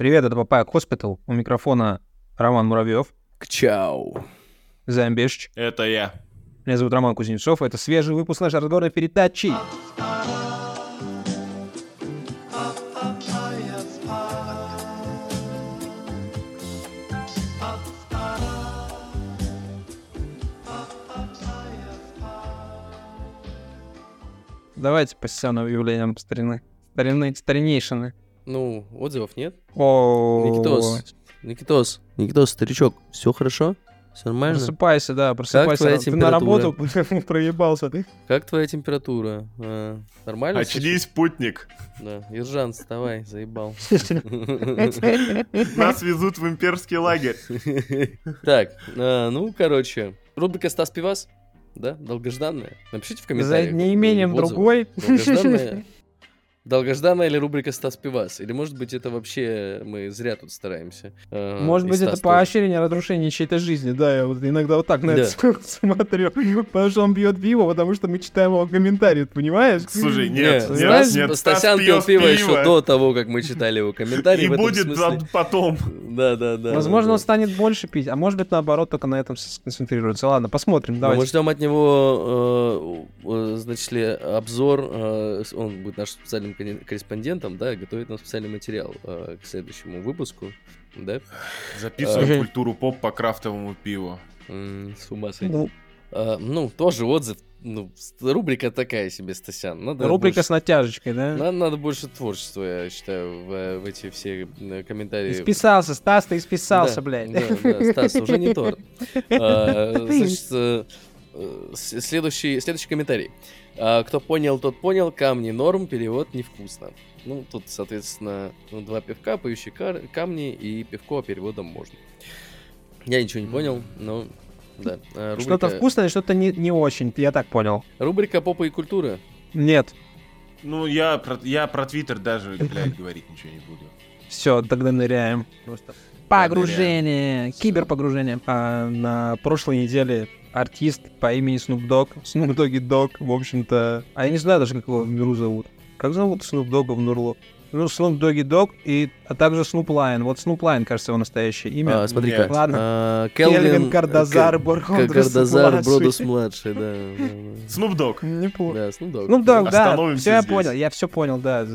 Привет, это Папая Хоспитал. У микрофона Роман Муравьев. Чау. Замбешч. Это я. Меня зовут Роман Кузнецов. Это свежий выпуск нашей разговорной передачи. Давайте по сцену объявлениям старины. Старины, старинейшины. Ну, отзывов нет? О, Никитос, Никитос, Никитос, старичок, все хорошо? Все нормально? Просыпайся, да, просыпайся. твоя Ты на работу проебался, ты? Как твоя температура? А, нормально? Очнись, путник. Да, Ержан, вставай, заебал. Нас везут в имперский лагерь. Так, а, ну, короче, рубрика Стас Пивас, да, долгожданная. Напишите в За комментариях. неимением в отзывах. другой. Долгожданная. Долгожданная или рубрика Стас Пивас? Или, может быть, это вообще мы зря тут стараемся? А, Может и быть, это Стас тоже. поощрение разрушения чьей-то жизни, да, я вот иногда вот так на Да. это смотрю, потому что он бьет пиво, потому что мы читаем его комментарии, понимаешь? Слушай, Не, нет, знаешь, нет, нет. Стасян Стас пил пьет пиво еще до того, как мы читали его комментарии. И будет смысле. потом. Да, да, да. Возможно, да, он да. станет больше пить, а может быть, наоборот, только на этом сконцентрируется. Ладно, посмотрим, Но Мы давайте. ждем от него, э, э, значит ли, обзор. э, Он будет нашим специальным кон- корреспондентом, да, готовит нам специальный материал э, к следующему выпуску, да. Записываем Ага. культуру поп по крафтовому пиву. С ума сойти. Ну, А, Ну, тоже отзыв. Ну, рубрика такая себе, Стасян. Надо Рубрика больше- с натяжечкой, да? Надо, надо больше творчества, я считаю, в, в эти все э, комментарии. Исписался, Стас, ты исписался, Да, блядь. Да, да, Стас, уже не торт. А, Значит, э, э, следующий, следующий комментарий. А, Кто понял, тот понял. Камни норм, перевод невкусно. Ну, тут, соответственно, ну, два пивка, поющие кар- камни и пивко переводом можно. Я ничего не понял, но да. А, Что-то рубрика- вкусное, что-то не, не очень, я так понял. Рубрика попа и культура. Нет. Ну, я про, я про Твиттер даже, блядь, говорить ничего не буду. Все, тогда ныряем. Просто погружение, киберпогружение. А, на прошлой неделе артист по имени Snoop Dogg, Snoop Doggy Dogg, в общем-то, а я не знаю даже, как его в миру зовут. Как зовут Snoop Dogg в Нурлу? Ну, Snoop Doggy Dogg и, а также Snoop Lion. Вот Snoop Lion, кажется, его настоящее имя. А, смотри-ка. Нет. Ладно. А, Кельвин Келвин Кардазар Кардазар младший. Бродус младший, да. да, Снупдог. Неплохо. Да, Да, Snoop Dogg. Ну да, все я понял, я все понял, да.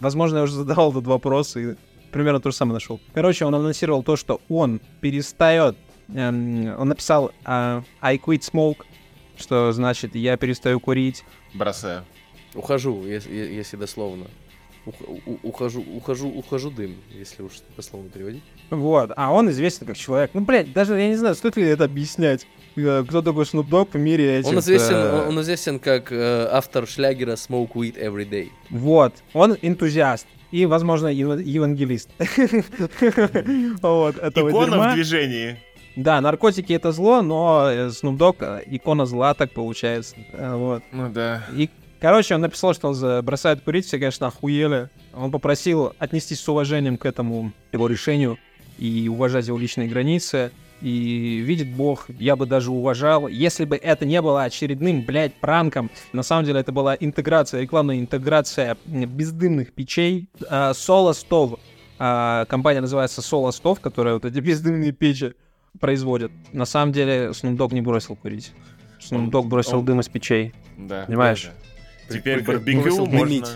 Возможно, я уже задавал этот вопрос и примерно то же самое нашел. Короче, он анонсировал то, что он перестает. эм, он написал а, I quit smoke, что значит я перестаю курить. Бросаю. Ухожу, если, если дословно. Ух- у- ухожу, ухожу, ухожу дым, если уж дословно переводить. Вот. А он известен как человек. Ну, блядь, даже я не знаю, стоит ли это объяснять. Э, Кто такой Snoop Dogg в мире этих... Он известен, э, он, он известен как э, автор шлягера Smoke Weed Every Day. Вот. Он энтузиаст. И, возможно, ев- евангелист. Икона в движении. Да, наркотики это зло, но э, Snoop Dogg э, икона зла, так получается. Э, Вот. Ну да. И, короче, он написал, что он бросает курить, все, конечно, охуели. Он попросил отнестись с уважением к этому его решению и уважать его личные границы. И видит бог, я бы даже уважал, если бы это не было очередным, блядь, пранком. На самом деле это была интеграция, рекламная интеграция бездымных печей. А, Соло Стов. А, Компания называется Соло Стов, которая вот эти бездымные печи производит. На самом деле Snoop Dogg не бросил курить. Snoop Dogg бросил он- дым из печей. Да. Понимаешь? да, да. Теперь барбекю можно...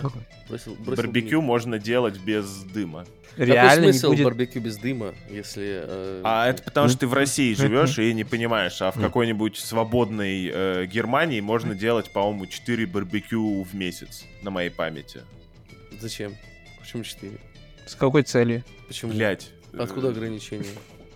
Бросил- бросил Барбекю дымить. можно делать без дыма. Реально Какой не смысл будет... барбекю без дыма, если... э, А это потому, что ты в России живешь и не понимаешь, а в какой-нибудь свободной э, Германии можно делать, по-моему, 4 барбекю в месяц, на моей памяти. Зачем? Почему 4? С какой целью? Почему? Блять. Откуда ограничения?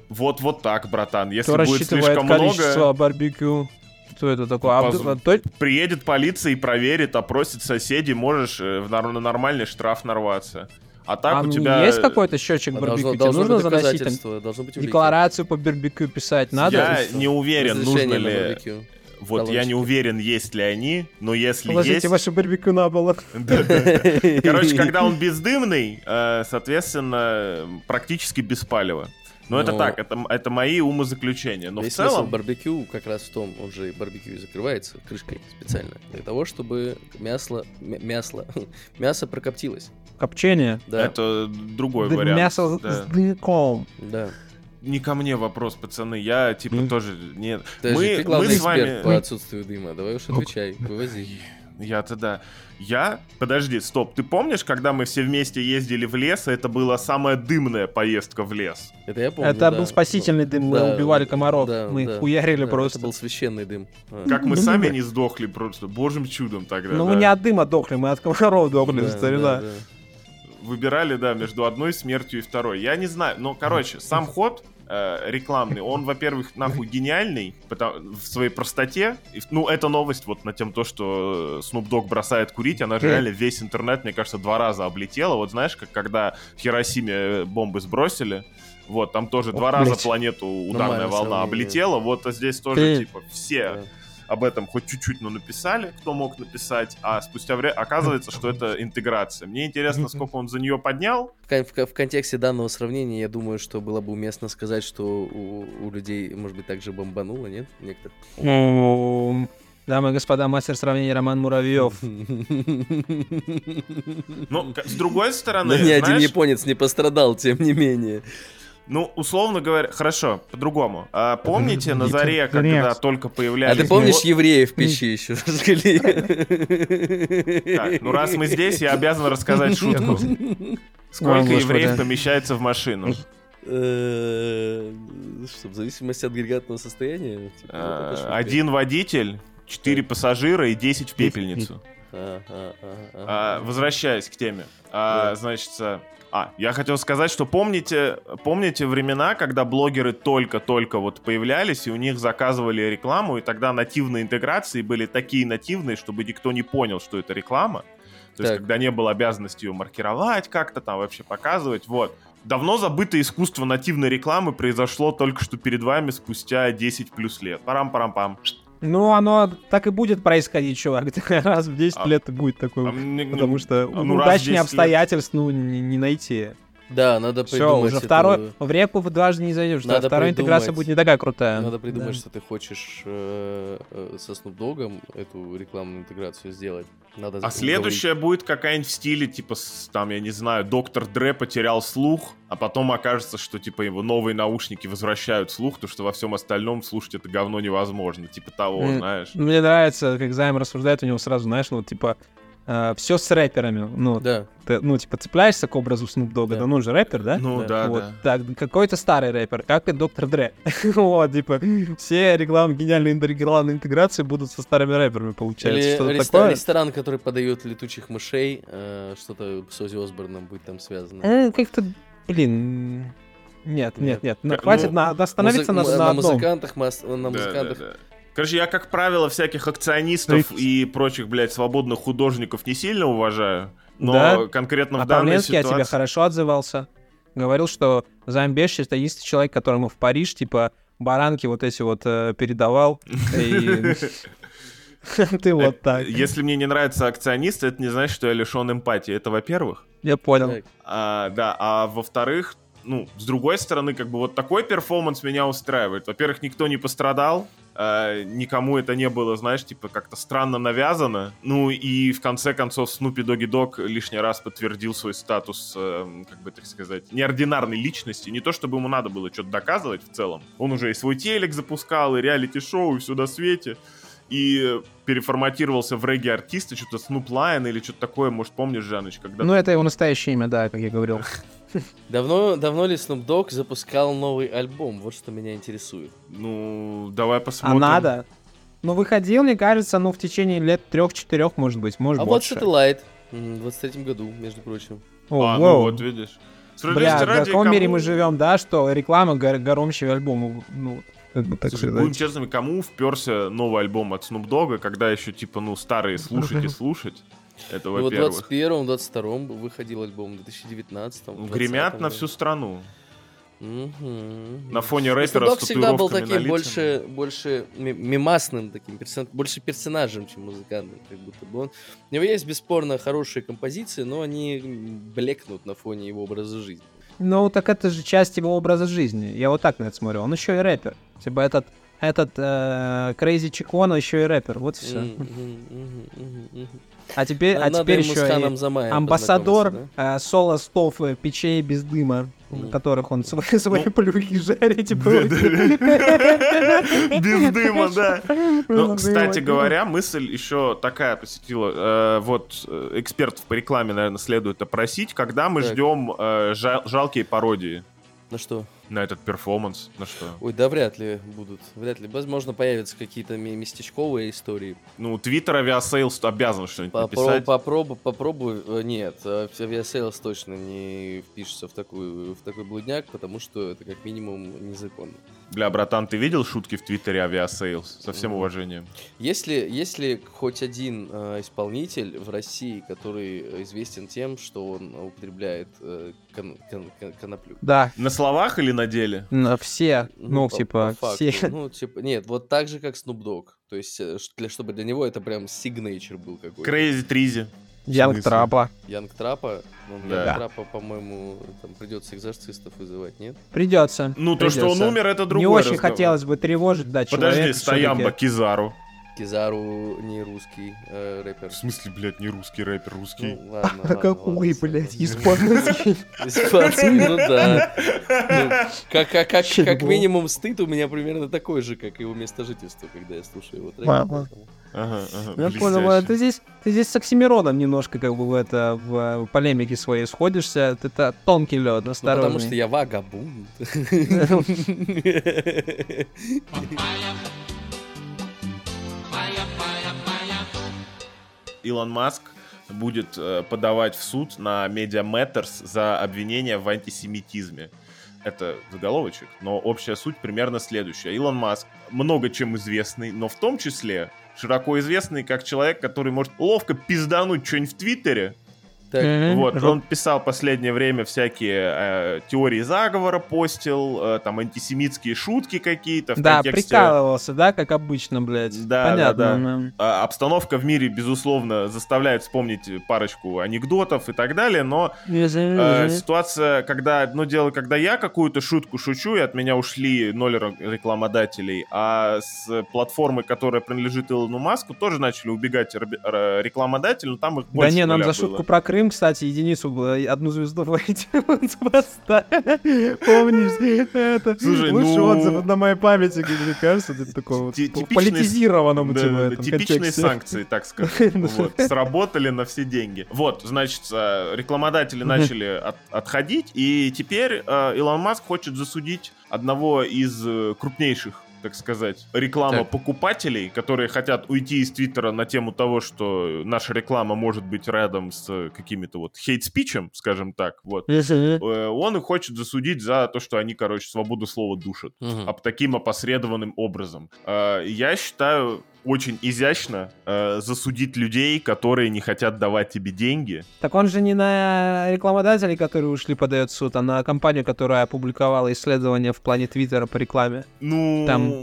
Вот, вот так, братан. Если Кто будет слишком количество много, барбекю? Кто это такой? Поз- а, то- приедет полиция и проверит, опросит соседей, можешь э, в на нормальный штраф нарваться. А так а у тебя... есть какой-то счетчик А барбекю? должно, Тебе должно нужно заносить там должно быть декларацию по барбекю писать? Надо? Я не уверен, нужно ли... барбекю. Вот я не уверен, есть ли они, но если Положите есть... ваше барбекю на. Да-да-да. Короче, когда он бездымный, э, соответственно, практически без палева. Но это так, это, это мои умозаключения. Но Весь в смысл целом... барбекю как раз в том, он же барбекю и закрывается крышкой специально, для того, чтобы мясо, мясо, мясо прокоптилось. копчения. Да, Это другой Да, вариант. Мясо да. с дымком. да. Не ко мне вопрос, пацаны. Я, типа, Ну. тоже... Нет. Подожди, мы, ты главный мы с эксперт вами... по отсутствию дыма. Давай уж отвечай, вывози. Я-то да. Я... Подожди, стоп. Ты помнишь, когда мы все вместе ездили в лес, и это была самая дымная поездка в лес? Это я помню, Это да. был спасительный дым, мы Да, убивали комаров, да, мы да, хуярили да, просто. Это был священный дым. А. Как мы Ну, сами не сдохли просто. Божьим чудом тогда. Ну да. мы не от дыма дохли, мы от комаров дохли, Да, старина. да, да. Выбирали, да, между одной смертью и второй. Я не знаю, но, короче, сам ход э, рекламный, он, во-первых, нахуй гениальный потому- в своей простоте. И, ну, эта новость вот на тем, то, что э, Snoop Dogg бросает курить, она же Хм. реально весь интернет, мне кажется, два раза облетела. Вот знаешь, как когда в Хиросиме э, бомбы сбросили, вот, там тоже два Ох, раза блядь. планету ударная Нормальное волна облетела. Вот а здесь тоже, Хм. типа, все. Об этом хоть чуть-чуть, но написали, кто мог написать, а спустя время оказывается, что это интеграция. Мне интересно, сколько он за нее поднял. В, в кон- в контексте данного сравнения, я думаю, что было бы уместно сказать, что у, у людей, может быть, также бомбануло, нет? Некоторых. Ну, Дамы и господа, мастер сравнения Роман Муравьев. Ну, с другой стороны, Но ни один знаешь, японец не пострадал, тем не менее. Ну, условно говоря, хорошо, по-другому. А помните на заре, когда только А появлялись... ты помнишь евреев в печи еще разжгли? Так, ну раз мы здесь, я обязан рассказать шутку. О, Сколько Господи. евреев помещается в машину? Э, Что, в зависимости от агрегатного состояния? Типа, А, шутка. Один водитель, четыре пассажира и 10 в пепельницу. А, а, а, а. А, возвращаясь к теме. А. Значит, а, я хотел сказать, что помните, помните времена, когда блогеры только-только вот появлялись, и у них заказывали рекламу, и тогда нативные интеграции были такие нативные, чтобы никто не понял, что это реклама. То есть, Так. когда не было обязанности ее маркировать как-то там, вообще показывать, вот. Давно забытое искусство нативной рекламы произошло только что перед вами спустя 10 плюс лет. Парам-парам-пам. Ну, оно так и будет происходить, чувак. Раз в 10 А- лет будет такое. А мне- Потому что а ну, раз в 10 удачнее лет. обстоятельств, ну, не, не найти. Да, надо Все, придумать. уже эту- второй, в реку вы дважды не зайдешь. да, Надо Вторая интеграция будет не такая крутая. Надо придумать, Да. что ты хочешь э, э, со Snoop Dogg'ом эту рекламную интеграцию сделать. Надо А следующая будет какая-нибудь в стиле, типа, там, я не знаю, доктор Дре потерял слух, а потом окажется, что, типа, его новые наушники возвращают слух, то что во всем остальном слушать это говно невозможно. Типа того, М. знаешь. Мне нравится, как Займ рассуждает, у него сразу, знаешь, ну, типа, все с рэперами. Ну, Да, ты, ну, типа, цепляешься к образу Snoop Dogg, Да. да, ну, он же рэпер, да? Ну, Да. да, вот, да. так, какой-то старый рэпер, как и Доктор Дре. вот, типа, все рекламы, гениальные рекламные интеграции будут со старыми рэперами, получается. Или Что-то реста- такое. ресторан, который подает летучих мышей, э, что-то с Ози Осборном будет там связано. Э, как-то, блин, нет, нет, Нет. нет, ну, хватит ну, на, остановиться Музы- на, м- на одном. музыкантах, мы на Да, музыкантах. да, да. Короче, я, как правило, всяких акционистов и прочих, блядь, свободных художников не сильно уважаю. Но Да? конкретно А в данной Павленский о тебе ситуации... хорошо отзывался. Говорил, что Замбеш это единственный человек, которому в Париж, типа, баранки вот эти вот э, передавал. Ты вот так. Если мне не нравятся акционисты, это не значит, что я лишен эмпатии. Это во-первых. Я понял. А, да, а во-вторых, ну, с другой стороны, как бы вот такой перформанс меня устраивает. Во-первых, никто не пострадал, э, никому это не было, знаешь, типа как-то странно навязано. Ну и в конце концов Snoopy Doggy Dogg лишний раз подтвердил свой статус, э, как бы так сказать, неординарной личности. Не то, чтобы ему надо было что-то доказывать в целом. Он уже и свой телек запускал, и реалити-шоу, и все на свете. И переформатировался в регги-артиста, что-то Snoop Lion или что-то такое, может, помнишь, Жаныч, когда Ну, это его настоящее имя, да, как я говорил. Давно, давно ли Snoop Dogg запускал новый альбом? Вот что меня интересует. Ну, давай А посмотрим. надо? Ну, выходил, мне кажется, ну, в течение лет трех-четырех, может быть, может а больше. вот Satellite в 23 году, между прочим. О, а, ну воу. вот, видишь. Бля, в каком кому- мире мы живем, да, что реклама гор- горомщего альбома, ну, как бы так Слушай, сказать. будем честными, кому вперся новый альбом от Snoop Dogg, когда еще, типа, ну, старые слушать и слушать? Это И вот в во-первых. 21-м, 22-м выходил альбом, в 2019-м. Ну, Гремят 20-м, на всю страну. Мгм. На фоне Ну, рэпера Snoop с Dogg всегда был таким больше, больше ми- мимасным, таким персон- больше персонажем, чем музыкантом, как будто бы он. У него есть бесспорно хорошие композиции, но они блекнут на фоне его образа жизни. Ну, так это же часть его образа жизни. Я вот так на это смотрю. Он еще и рэпер. Типа этот этот э, Crazy Чикона еще и рэпер, вот и все. А теперь, а теперь еще амбассадор э, Solo Stove э, печей без дыма, на которых он свои, свои плюхи жарит. типа, Да, да. Без дыма, да. Ну, кстати говоря, мысль еще такая посетила. Э, Вот экспертов по рекламе, наверное, следует опросить, когда мы Так. ждем э, жа- жалкие пародии Ну что? на этот перформанс. На что? Ой, да вряд ли будут. Вряд ли. Возможно, появятся какие-то местечковые истории. Ну, Твиттер Aviasales обязан что-нибудь Попро- написать. попробуй, попробуй. э, Нет, э, Aviasales точно не впишется в такую, в такой блудняк, потому что это как минимум незаконно. Бля, братан, ты видел шутки в Твиттере Aviasales? Со всем уважением. Если, если хоть один э, исполнитель в России, который известен тем, что он употребляет э, кон- кон- кон- коноплю. Да, На словах или на деле? ну, все, ну, по- типа, по факту. все. Ну, типа, нет, вот так же, как Snoop Dogg. То есть, э, для, чтобы для него это прям signature был какой-то. Крейзи Тризи. Yung? Trappa. Yung Trappa. Ну, Да. Yung Trappa, по-моему, там придется экзорцистов вызывать, нет? Придется. Ну, то, что он умер, это другой Не очень разговор. хотелось бы тревожить, да, Подожди, человека Стоямба, всё-таки. Кизару. Кизару не русский э, рэпер. В смысле, блядь, не русский рэпер, русский? Ну, ладно, А ладно, какой, ладно, блядь, испанский? Испанский, ну да. Ну, как, как, как, как минимум стыд у меня примерно такой же, как и его место жительства, когда я слушаю его треки. Мама. поэтому- Ага, ага, Я понял, а ты здесь, ты здесь с Оксимироном немножко как бы в это, в э, полемике своей сходишься. Это тонкий лед, Ну, осторожный. потому что я вагабунд. Илон Маск будет э, подавать в суд на Media Matters за обвинение в антисемитизме. Это заголовочек, но общая суть примерно следующая. Илон Маск много чем известный, но в том числе широко известный как человек, который может ловко пиздануть что-нибудь в Твиттере. Так. Вот, он писал последнее время всякие э, теории заговора, постил, э, там антисемитские шутки какие-то в Да, контексте... прикалывался, да, как обычно, блядь. Да, Понятно. да, да. А, Обстановка в мире, безусловно, заставляет вспомнить парочку анекдотов и так далее, но э, ситуация, когда одно дело, когда я какую-то шутку шучу, и от меня ушли ноль ре- рекламодателей, а с платформы, которая принадлежит Илону Маску, тоже начали убегать рекламодатели, но там их Да больше не, нам за было. шутку про Крым, кстати, единицу одну звезду в iTunes поставили. Помнишь? Это Слушай, лучший ну- отзыв на моей памяти, мне кажется, вот Ти- типичный- политизированном Да, типа, да, этом типичные контексте. санкции, так сказать. Вот, сработали на все деньги. Вот, значит, э, рекламодатели начали от- отходить, и теперь э, Илон Маск хочет засудить одного из э, крупнейших так сказать, реклама Так. покупателей, которые хотят уйти из Твиттера на тему того, что наша реклама может быть рядом с какими-то вот хейт-спичем, скажем так, вот. Э, Он их хочет засудить за то, что они, короче, свободу слова душат Мгм. об таким опосредованным образом. Э, Я считаю очень изящно э, засудить людей, которые не хотят давать тебе деньги. Так он же не на рекламодателей, которые ушли, подает суд, а на компанию, которая опубликовала исследование в плане Твиттера по рекламе. Ну, Там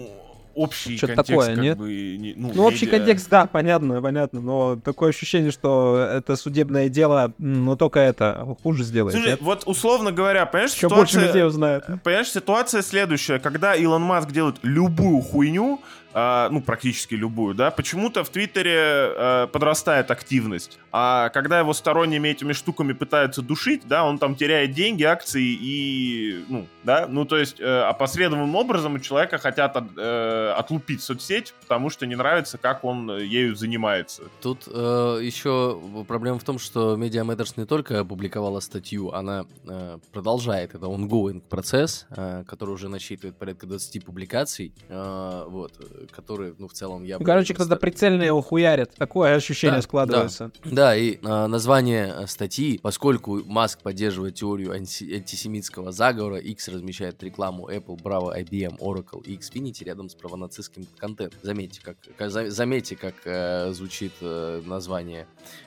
общий что-то контекст такое, как нет? бы... не- ну, Ну, общий контекст, да, понятно, понятно, но такое ощущение, что это судебное дело, но только это хуже сделает. Слушай, нет? вот условно говоря, понимаешь, Еще больше ситуация- людей узнает. Понимаешь, ситуация следующая. Когда Илон Маск делает любую хуйню, а, ну, практически любую, да, почему-то в Твиттере а, подрастает активность. А когда его сторонними этими штуками пытаются душить, да, он там теряет деньги, акции и, ну, да, ну, то есть э, опосредованным образом у человека хотят от- э, отлупить соцсеть, потому что не нравится, как он э, ею занимается. Тут э, еще проблема в том, что Media Matters не только опубликовала статью, она э, продолжает. Это ongoing процесс, э, который уже насчитывает порядка 20 публикаций, э, вот, э, которые, ну, в целом я... Ну, короче, доста- прицельно его хуярит. Такое ощущение Да, складывается. Да, и э, название э, статьи, поскольку Маск поддерживает теорию анти- антисемитского заговора, X размещает рекламу Apple, Bravo, IBM, Oracle и Xfinity рядом с правонацистским контентом. Заметьте, как, как- за- заметьте, как э, звучит э, название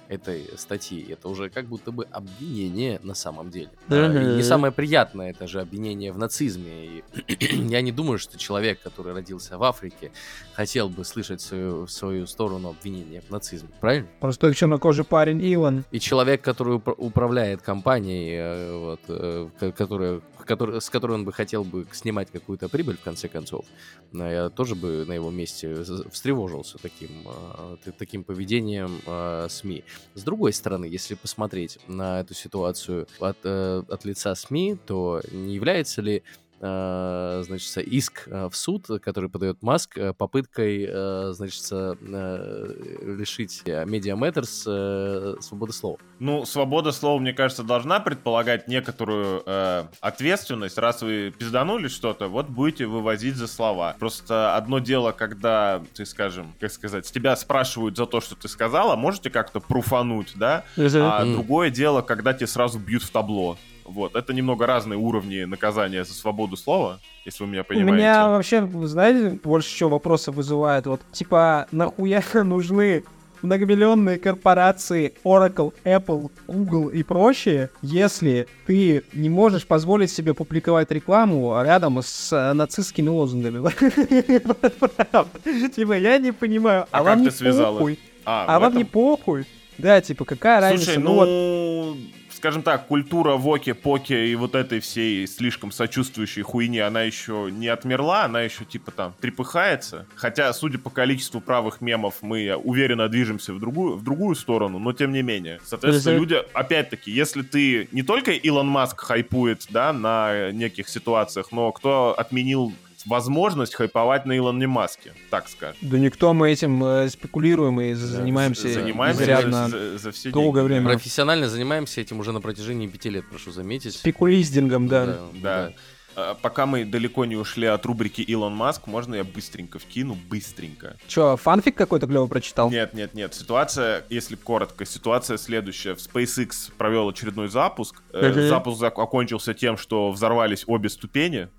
этой статьи. Это уже как будто бы обвинение на самом деле. А, не самое приятное это же обвинение в нацизме. И я не думаю, что человек, который родился в Африке, хотел бы слышать свою, в свою сторону обвинения в нацизме. Правильно? Просто чернокожий парень Илон. И человек, который управляет компанией, э, вот, э, которая, который, с которой он бы хотел бы снимать какую-то прибыль, в конце концов, я тоже бы на его месте встревожился таким, э, таким поведением СМИ. С другой стороны, если посмотреть на эту ситуацию от, от лица СМИ, то не является ли Э, значит, иск э, в суд, который подает Маск, э, попыткой, значит, лишить Media Matters свободы слова. Ну, свобода слова, мне кажется, должна предполагать некоторую э, ответственность. Раз вы пизданули что-то, вот будете вывозить за слова. Просто одно дело, когда ты, скажем, как сказать, с тебя спрашивают за то, что ты сказала, можете как-то пруфануть, да? А другое дело, когда тебе сразу бьют в табло. Вот, это немного разные уровни наказания за свободу слова, если вы меня понимаете. У меня вообще, знаете, больше чего вопросов вызывает. Вот, типа, нахуя нужны многомиллионные корпорации Oracle, Apple, Google и прочие, если ты не можешь позволить себе публиковать рекламу рядом с э, нацистскими лозунгами. Типа, я не понимаю, а, а вам не похуй. А, а вам не похуй. Да, типа, какая разница? Слушай, ну, ну скажем так, культура воки-поки и вот этой всей слишком сочувствующей хуйни, она еще не отмерла, она еще типа там трепыхается. Хотя, судя по количеству правых мемов, мы уверенно движемся в другую, в другую сторону, но тем не менее. Соответственно, люди, опять-таки, если ты не только Илон Маск хайпует, да, на неких ситуациях, но кто отменил возможность хайповать на Илоне Маске, так скажем. Да никто мы этим э, спекулируем и занимаемся, занимаемся изрядно за, за все долгое деньги. время. Профессионально занимаемся этим уже на протяжении пяти лет, прошу заметить. Спекулиздингом, да. Да. да. А, пока мы далеко не ушли от рубрики Илон Маск, можно я быстренько вкину? Быстренько. Че, фанфик какой-то клево прочитал? Нет, нет, нет. Ситуация, если коротко, ситуация следующая. В SpaceX провел очередной запуск. Uh-huh. Запуск окончился тем, что взорвались обе ступени.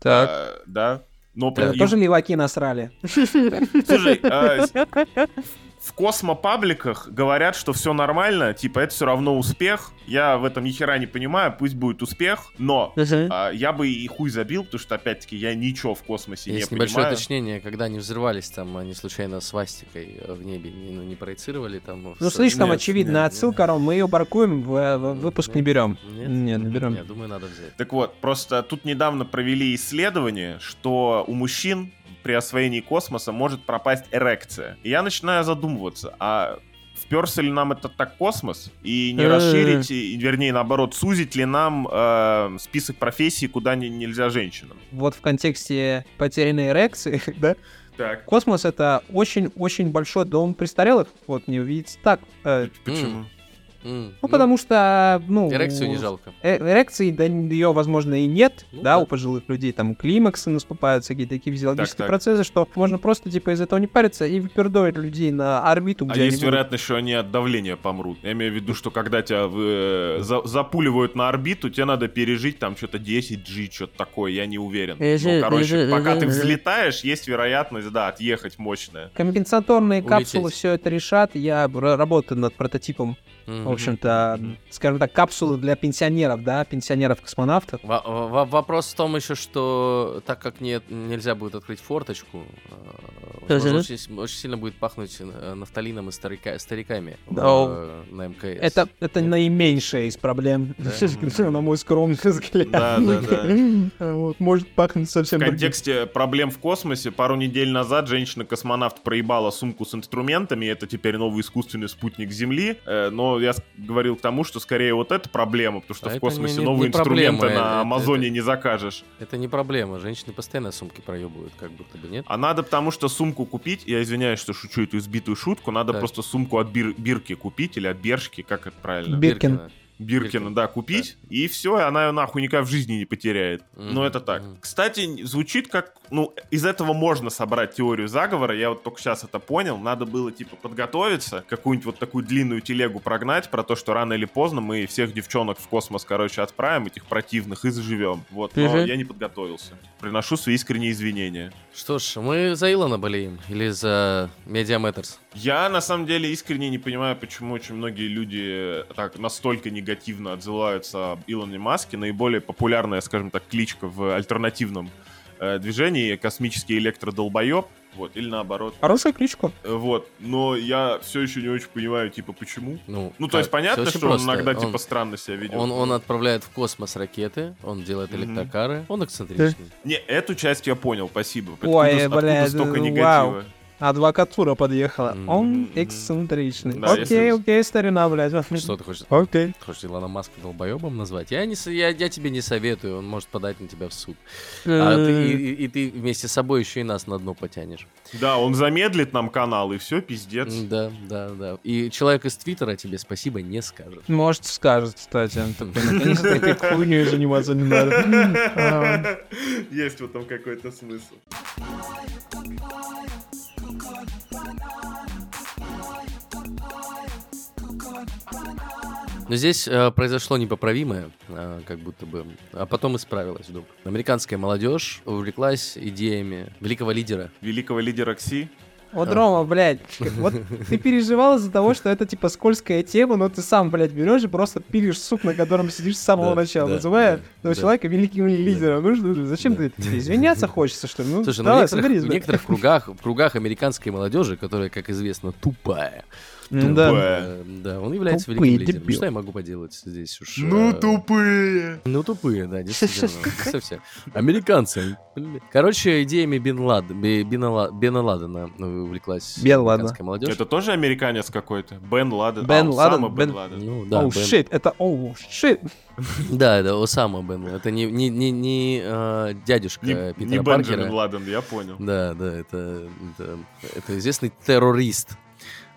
Так. А, да. Но да, Тоже леваки насрали. Слушай, а, в космопабликах говорят, что все нормально, типа это все равно успех. Я в этом ни хера не понимаю, пусть будет успех, но uh-huh. а, я бы и хуй забил, потому что опять-таки я ничего в космосе Есть не небольшое понимаю. уточнение, когда они взрывались, там они случайно свастикой в небе не, ну, не проецировали там. Ну слишком нет, очевидно, нет, отсылка, Ром, мы ее баркуем, в, в выпуск нет, не берем. Нет, нет, не берем. Я думаю, надо взять. Так вот, просто тут недавно провели исследование, что у мужчин при освоении космоса может пропасть эрекция. И я начинаю задумываться, а вперся ли нам этот так космос и не расширить, и, вернее, наоборот, сузить ли нам э, список профессий, куда не, нельзя женщинам? Вот в контексте потерянной эрекции, да? Так. Космос это очень-очень большой дом престарелых. Вот не увидеть так. Э, Почему? Mm. Ну, ну, потому что, ну... Эрекцию не жалко. Э эрекции, да, ее, возможно, и нет, ну, да, да, у пожилых людей, там, климаксы наступаются, какие-то такие физиологические так, так. процессы, что можно просто, типа, из этого не париться и выпердовать людей на орбиту, где А есть вероятность, что они от давления помрут. Я имею в виду, что когда тебя э, за, запуливают на орбиту, тебе надо пережить там что-то 10G, что-то такое, я не уверен. Ну, короче, пока ты взлетаешь, есть вероятность, да, отъехать мощная. Компенсаторные Улететь. капсулы все это решат, я работаю над прототипом Mm-hmm. В общем-то, скажем так, капсулы для пенсионеров, да, пенсионеров-космонавтов. В- вопрос в том еще, что так как нет, нельзя будет открыть форточку, э, очень, очень сильно будет пахнуть э, нафталином и старика, стариками да. в, на МКС. Это, это наименьшая из проблем, да. на мой скромный взгляд. Да, да, да. Вот, может пахнуть совсем В контексте другим. проблем в космосе, пару недель назад женщина-космонавт проебала сумку с инструментами, это теперь новый искусственный спутник Земли, э, но я говорил к тому, что скорее вот это проблема, потому что а в космосе не, новые не инструменты проблема. на Амазоне это, не закажешь. Это не проблема. Женщины постоянно сумки проебывают, как будто бы нет. А надо потому что сумку купить, я извиняюсь, что шучу эту избитую шутку, надо так. просто сумку от бир, бирки купить или от бершки, как это правильно? Биркин. Биркина. Биркина, да, купить, да. и все, и она ее нахуй никогда в жизни не потеряет. Mm-hmm. Но это так. Mm-hmm. Кстати, звучит как, ну, из этого можно собрать теорию заговора, я вот только сейчас это понял, надо было, типа, подготовиться, какую-нибудь вот такую длинную телегу прогнать про то, что рано или поздно мы всех девчонок в космос, короче, отправим, этих противных, и заживем. Вот, но mm-hmm. я не подготовился. Приношу свои искренние извинения. Что ж, мы за Илона болеем, или за Media Matters? Я на самом деле искренне не понимаю, почему очень многие люди так настолько негативно отзываются об Илоне Маске. Наиболее популярная, скажем так, кличка в альтернативном э, движении космический электродолбоеб. Вот, или наоборот. Хорошая кличка. Э, Вот, но я все еще не очень понимаю, типа, почему. Ну, Ну, то есть понятно, что он просто. иногда, Он- типа, странно себя ведет. Он, он отправляет в космос ракеты, он делает электрокары, он эксцентричный. Не, эту часть я понял, спасибо. Ой, Откуда- откуда блядь, столько вау. Адвокатура подъехала. Мгм. Он эксцентричный. Да, окей, если- окей, старина, блядь. Что ты хочешь? Окей. Хочешь Илона Маска долбоебом назвать? Я, не, я, я тебе не советую, он может подать на тебя в суд. А ты, и, и- ты вместе с собой еще и нас на дно потянешь. Да, он замедлит нам канал, и все, пиздец. Да, да, да. И человек из Твиттера тебе спасибо не скажет. Может, скажет, кстати. Наконец-то этой хуйней заниматься не надо. Есть в этом какой-то смысл. Но здесь э, произошло непоправимое, э, как будто бы, а потом исправилось вдруг. Американская молодежь увлеклась идеями великого лидера. Великого лидера Кси. Вот, Рома, блядь, вот ты переживал из-за того, что это, типа, скользкая тема, но ты сам, блядь, берешь и просто пилишь сук, на котором сидишь с самого Да, начала, да, называя да, этого да. человека великим лидером. Ну что, зачем Да. ты? Извиняться хочется, что ли? Ну, Слушай, ну, в давай, некоторых, соберись, в некоторых кругах, в кругах американской молодежи, которая, как известно, тупая, М, Да. Тупая. э, да, он является Тупые великим лидером. Что я могу поделать здесь уж? Ну, э, тупые. Ну, тупые, да, действительно. Все, все. Американцы. Короче, идеями Бена Ладена ну, увлеклась Бен американская молодежь. Это тоже американец какой-то? Бен Ладен. Бен А, Ладен, Бен Бен- Ладен. Ну, да, Оу, Бен- щит, это оу, щит. Да, это Осама Бен. Это не, не, не, не э, дядюшка Не, Питера не Паркера. Бенджамин Ладен, я понял. Да, да, это, это, это известный террорист.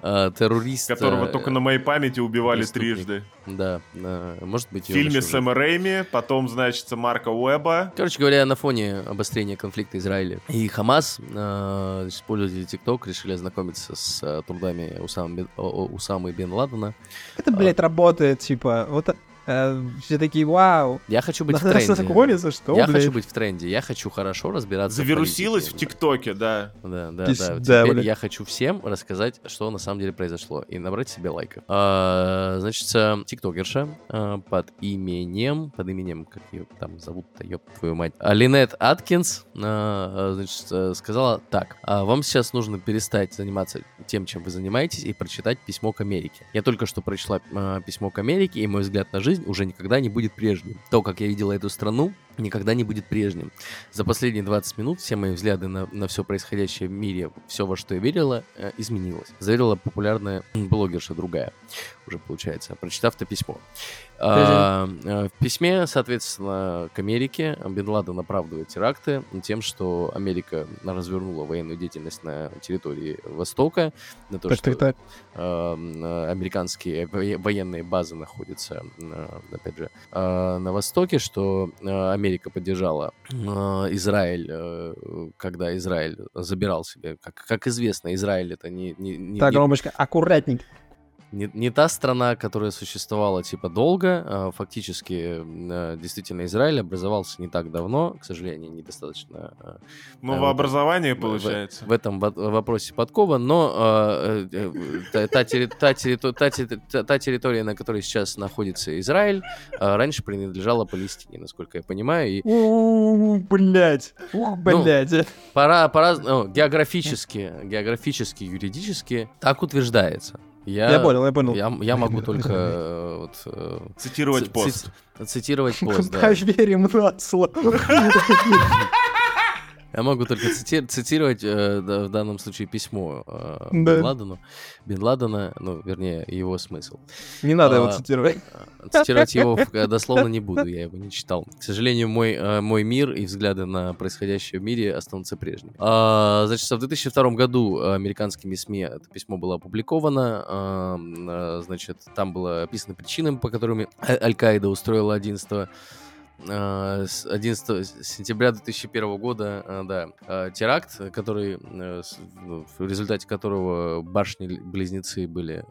А, террорист. Которого э, только на моей памяти убивали преступник. трижды. Да, э, может быть, В фильме Сэма Рэйми, потом, значит, Марка Уэба. Короче говоря, на фоне обострения конфликта Израиля и Хамас, э, пользователи TikTok решили ознакомиться с э, трудами Усамы, Усамы Бен Ладена. Это, блядь, работает, типа, вот э, все такие, вау, Я хочу быть в тренде. знакомиться, что, Я блядь? хочу быть в тренде, я хочу хорошо разбираться Завирусилась в. ТикТоке, да. Да, да, да. да, Теперь блядь. я хочу всем рассказать, что на самом деле произошло, и набрать себе лайков. А, значит, э, тиктокерша э, под именем, под именем, как ее там зовут-то, ёб твою мать, а, Линет Аткинс, э, э, значит, э, сказала так, «А вам сейчас нужно перестать заниматься тем, чем вы занимаетесь, и прочитать письмо к Америке. Я только что прочла э, письмо к Америке, и мой взгляд на жизнь уже никогда не будет прежним. То, как я видела эту страну, никогда не будет прежним. За последние 20 минут все мои взгляды на, на все происходящее в мире, все, во что я верила, э, изменилось. Заверила популярная блогерша другая, уже получается, прочитав это письмо. А, э, в письме, соответственно, к Америке Бен Ладен оправдывает теракты тем, что Америка развернула военную деятельность на территории Востока, на то, Так, что так, так. э, американские военные базы находятся, опять же, на Востоке, что э, Америка поддержала э, Израиль, э, когда Израиль забирал себе, как, как известно, Израиль это не, не, не- Так, не- Ромочка, аккуратненько. Не, не та страна, которая существовала типа долго, а фактически э, действительно Израиль образовался не так давно, к сожалению, недостаточно А, в образовании, в- получается. в этом во- вопросе подкован, но та, та терри- та террито- та терри- та- та территория, на которой сейчас находится Израиль, раньше принадлежала Палестине, насколько я понимаю, и У, блядь. Ух, Ну, пора, пора географически, географически, юридически так утверждается. Я, Я понял, я понял. Я, я могу только э, вот, э, Цитировать ци- пост. ци- цитировать пост, да. Поверим на слово. Я могу только цити- цитировать э, в данном случае письмо э, Да. Бен Ладену. Бен Ладена, ну, вернее, его смысл. Не надо его А, цитировать. Э, Цитировать его э, дословно не буду, я его не читал. К сожалению, мой, э, мой мир и взгляды на происходящее в мире останутся прежними. А, значит, в 2002 году американскими СМИ это письмо было опубликовано. А, Значит, там было описано причинам, по которым Аль-Каида устроила 11 11 сентября 2001 года, да, теракт, который, в результате которого башни-близнецы были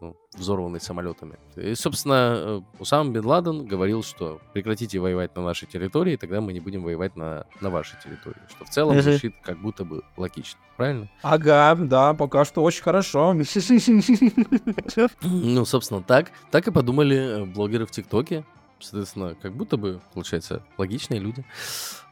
ну, взорваны самолетами. И, собственно, Усам Бен Ладен говорил, что прекратите воевать на нашей территории, тогда мы не будем воевать на, на вашей территории. Что в целом звучит как будто бы логично. Правильно? Ага, да, пока что очень хорошо. Ну, собственно, так. Так и подумали э, блогеры в ТикТоке. Соответственно, как будто бы, получается, логичные люди.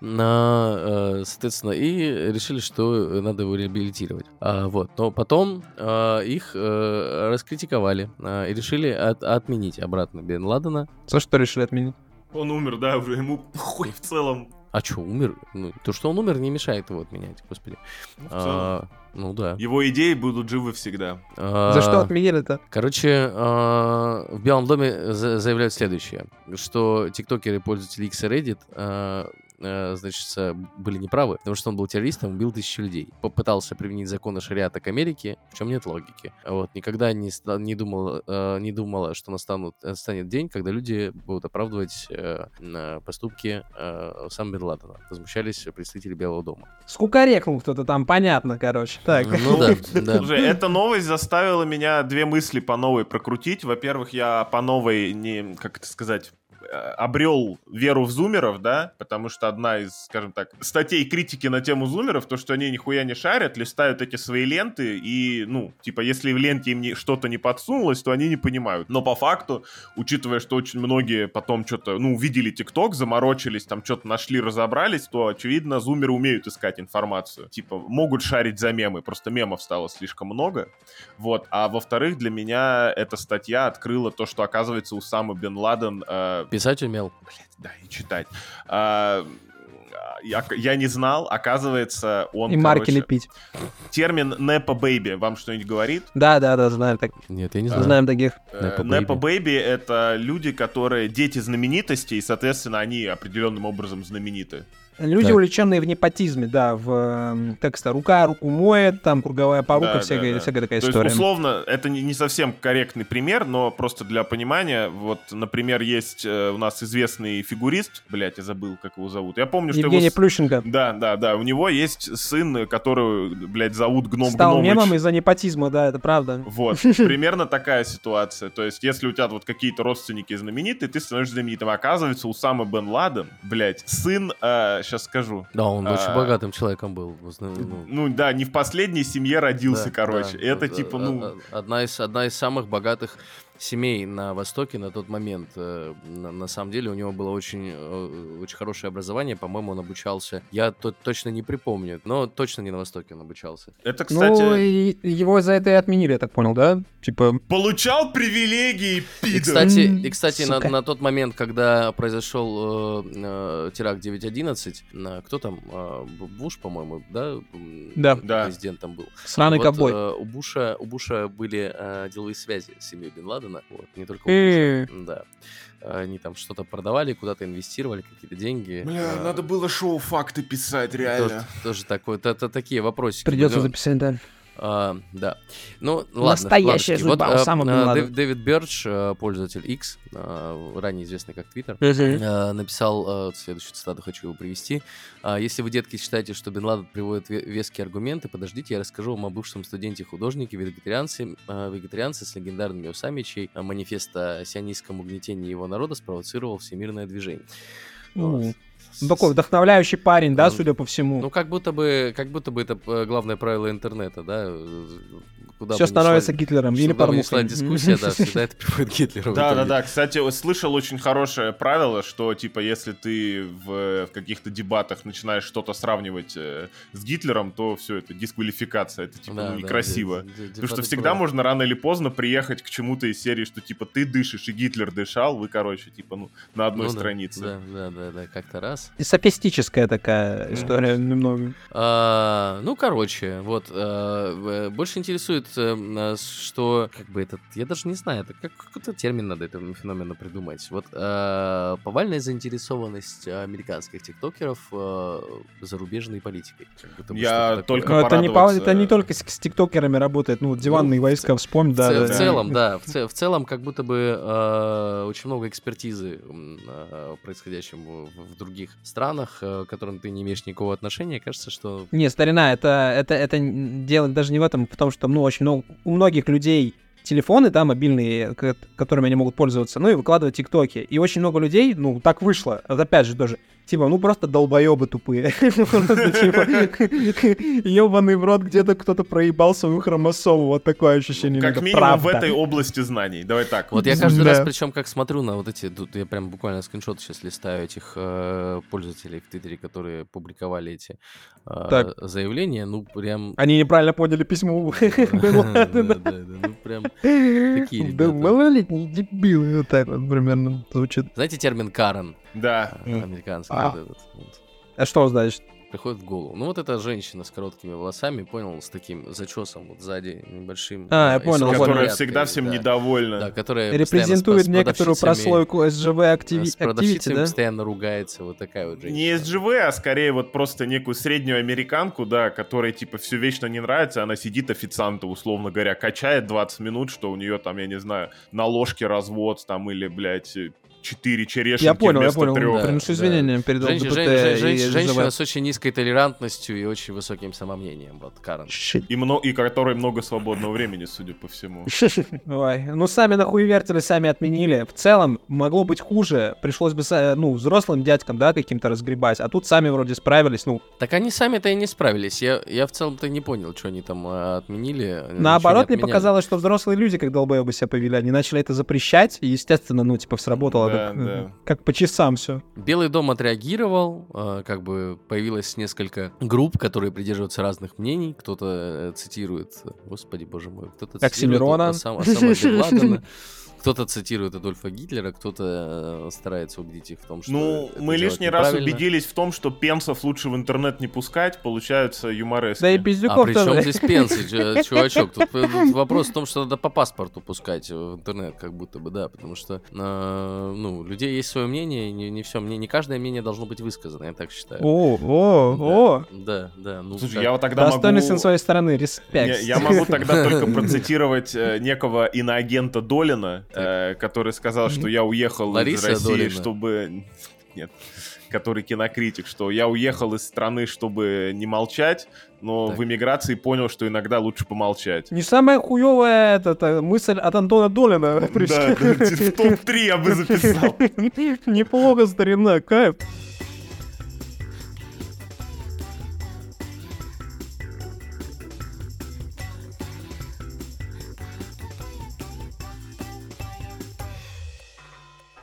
На, э, соответственно, и решили, что надо его реабилитировать. А, вот. Но потом а, их а, раскритиковали а, и решили от, отменить обратно Бен Ладена. За что решили отменить? Он умер, да, уже ему похуй в целом. А что, умер? Ну, то, что он умер, не мешает его отменять, господи. Ну, а, ну да. Его идеи будут живы всегда. А, За что отменили-то? Короче, а, в Белом доме заявляют следующее, что тиктокеры, пользователи X и Reddit а, значит, были неправы, потому что он был террористом, убил тысячи людей. Попытался применить законы шариата к Америке, в чем нет логики. Вот, никогда не, не, думал, э, не думала, что настанут, настанет день, когда люди будут оправдывать э, поступки сам Бен Ладена. Возмущались представители Белого дома. Скукарекнул кто-то там, понятно, короче. Так. Ну да, да. Слушай, эта новость заставила меня две мысли по новой прокрутить. Во-первых, я по новой не, как это сказать, Э, обрел веру в зумеров, да, потому что одна из, скажем так, статей критики на тему зумеров, то, что они нихуя не шарят, листают эти свои ленты, и, ну, типа, если в ленте им что-то не подсунулось, то они не понимают. Но по факту, учитывая, что очень многие потом что-то, ну, увидели ТикТок, заморочились, там что-то нашли, разобрались, то, очевидно, зумеры умеют искать информацию. Типа, могут шарить за мемы, просто мемов стало слишком много. Вот. А во-вторых, для меня эта статья открыла то, что, оказывается, у Усама Бен Ладен э, Писать умел. Блять, да, и читать. А, я, я не знал, оказывается, он, И марки короче, лепить. Термин «nepo baby» вам что-нибудь говорит? Да, да, да, знаем так. Нет, я не знаю. Знаем таких. Nepo baby — это люди, которые дети знаменитостей, и, соответственно, они определенным образом знамениты. Люди, так. увлеченные в непотизме, да, в, как это, рука руку моет, там круговая порука, да, всякая, да, да. всякая такая То история. Есть, условно, это не, не совсем корректный пример, но просто для понимания, вот, например, есть э, у нас известный фигурист, блядь, я забыл, как его зовут. Я помню, что Евгений его... Плющенко. Да, да, да, у него есть сын, который, блядь, зовут Гном Стал Гномыч. мемом из-за непотизма, да, это правда. Вот, примерно такая ситуация. То есть, если у тебя вот какие-то родственники знаменитые, ты становишься знаменитым. Оказывается, у Самы Бен Ладен, блядь, сын, э, сейчас скажу, да, он очень а, богатым человеком был. Ну, ну да, не в последней семье родился, да, короче. Да, Это типа, ну... Одна из, одна из самых богатых семей на Востоке на тот момент. Э, на, на самом деле у него было очень, э, очень хорошее образование. По-моему, он обучался. Я то, точно не припомню, но точно не на Востоке он обучался. Это, кстати... Ну, и его за это и отменили, я так понял, да? Типа... Получал привилегии, пидор! И, кстати, и, кстати на, на тот момент, когда произошел э, э, теракт 9.11, э, кто там? Э, Буш, по-моему, да? Да. Президент там был. Сраный вот, ковбой. Э, у, Буша, у Буша были э, деловые связи с семьей Бен Ладена Ладена, вот, не только у да. Они там что-то продавали, куда-то инвестировали какие-то деньги. Бля, а, надо было шоу факты писать, реально. Тоже, тоже такое, это, это такие вопросики. Придется записать, да. А, да. Ну, Настоящая ладно, судьба вот, Усама а, Дэвид, Дэвид Бердж, а, пользователь X, а, ранее известный как Twitter, uh-huh. написал следующую цитату, хочу его привести. Если вы, детки, считаете, что Бен Ладен приводит веские аргументы, подождите, я расскажу вам о бывшем студенте-художнике, вегетарианце, вегетарианце с легендарными усами, чей манифест о сионистском угнетении его народа спровоцировал всемирное движение. Uh-huh. Ну, такой вдохновляющий парень, да, судя по всему. Ну, как будто бы, как будто бы это э, главное правило интернета, да, куда Все становится шла, Гитлером или порнухой. дискуссия, да, всегда это приводит к Гитлеру. Да, да, да. Кстати, слышал очень хорошее правило, что, типа, если ты в, каких-то дебатах начинаешь что-то сравнивать э, с Гитлером, то все, это дисквалификация, это, типа, ну, некрасиво. Да, Потому что всегда можно рано или поздно приехать к чему-то из серии, что, типа, ты дышишь, и Гитлер дышал, вы, короче, типа, ну, на одной ну, странице. Да, да, да, да, как-то раз. И софистическая такая история немного. А, ну, короче, вот, а, больше интересует, а, что, как бы, этот, я даже не знаю, это как какой-то термин надо этому феномену придумать. Вот, а, повальная заинтересованность американских тиктокеров а, зарубежной политикой. я только Но это не, это не только с, с тиктокерами работает, ну, диванные ну, войска, вспомни, да, в, да. В целом, да, в, в целом, как будто бы э, очень много экспертизы э, происходящим в, в других странах, э, к которым ты не имеешь никакого отношения, кажется, что... Не, старина, это, это, это дело даже не в этом, потому что, ну, очень много, у многих людей телефоны, да, мобильные, которыми они могут пользоваться, ну и выкладывать тиктоки. И очень много людей, ну, так вышло, опять же тоже, Типа, ну просто долбоебы тупые. Ебаный в рот, где-то кто-то проебал свою хромосому. Вот такое ощущение. Как минимум в этой области знаний. Давай так. Вот я каждый раз, причем как смотрю на вот эти, тут я прям буквально скриншот сейчас листаю этих э, пользователей в Твиттере, которые публиковали эти э, заявления, ну прям... Они неправильно поняли письмо. Ну прям такие Да малолетние дебилы, вот так вот примерно звучит. Знаете термин Карен? Да. Американский. А, а что значит? приходит в голову. Ну вот эта женщина с короткими волосами, понял, с таким зачесом вот сзади небольшим. А, я понял. Которая всегда всем да, недовольна. Да, которая репрезентует некоторую прослойку СЖВ активи... С продавщицами да? постоянно ругается, вот такая вот женщина. Не СЖВ, а скорее вот просто некую среднюю американку, да, которой типа все вечно не нравится, она сидит официанта, условно говоря, качает 20 минут, что у нее там, я не знаю, на ложке развод там или, блядь, четыре черешенки Я понял, вместо я понял. трех. Да, Приношу извинения да. перед Женщ, ЛГБТ жен, жен, жен, Женщина с очень низкой толерантностью и очень высоким самомнением. Вот, Карен. И, мно, и которой много свободного времени, судя по всему. Ой, ну сами нахуй вертели, сами отменили. В целом, могло быть хуже. Пришлось бы, ну, взрослым дядькам, да, каким-то разгребать. А тут сами вроде справились, ну. Так они сами-то и не справились. Я, я в целом-то не понял, что они там а, отменили. Наоборот, мне показалось, что взрослые люди, как долбоебы себя повели, они начали это запрещать, и, естественно, ну, типа, сработало да, так, да. как по часам все. Белый дом отреагировал, э, как бы появилось несколько групп, которые придерживаются разных мнений. Кто-то э, цитирует, господи боже мой, кто-то цитирует Оксимирона. Осама Ладена. Кто-то цитирует Адольфа Гитлера, кто-то э, старается убедить их в том, что Ну, мы лишний раз убедились в том, что пенсов лучше в интернет не пускать, получаются юморески. Да и А Пиздюков при чем здесь пенсы, чувачок? Тут, э, вопрос в том, что надо по паспорту пускать в интернет, как будто бы, да, потому что, э, ну, у людей есть свое мнение, не, не все, мне не каждое мнение должно быть высказано, я так считаю. О, о, о. Да, да, ну, Слушай, я вот тогда Достойность могу... с своей стороны, респект. я могу тогда только процитировать некого иноагента Долина, э, который сказал, что я уехал Лариса из России, Долина. чтобы... Нет, который кинокритик, что я уехал из страны, чтобы не молчать, но Так. в эмиграции понял, что иногда лучше помолчать. Не самая хуевая эта, эта мысль от Антона Долина Да, пришла. да, в топ-3 я бы записал. Неплохо, старина, кайф.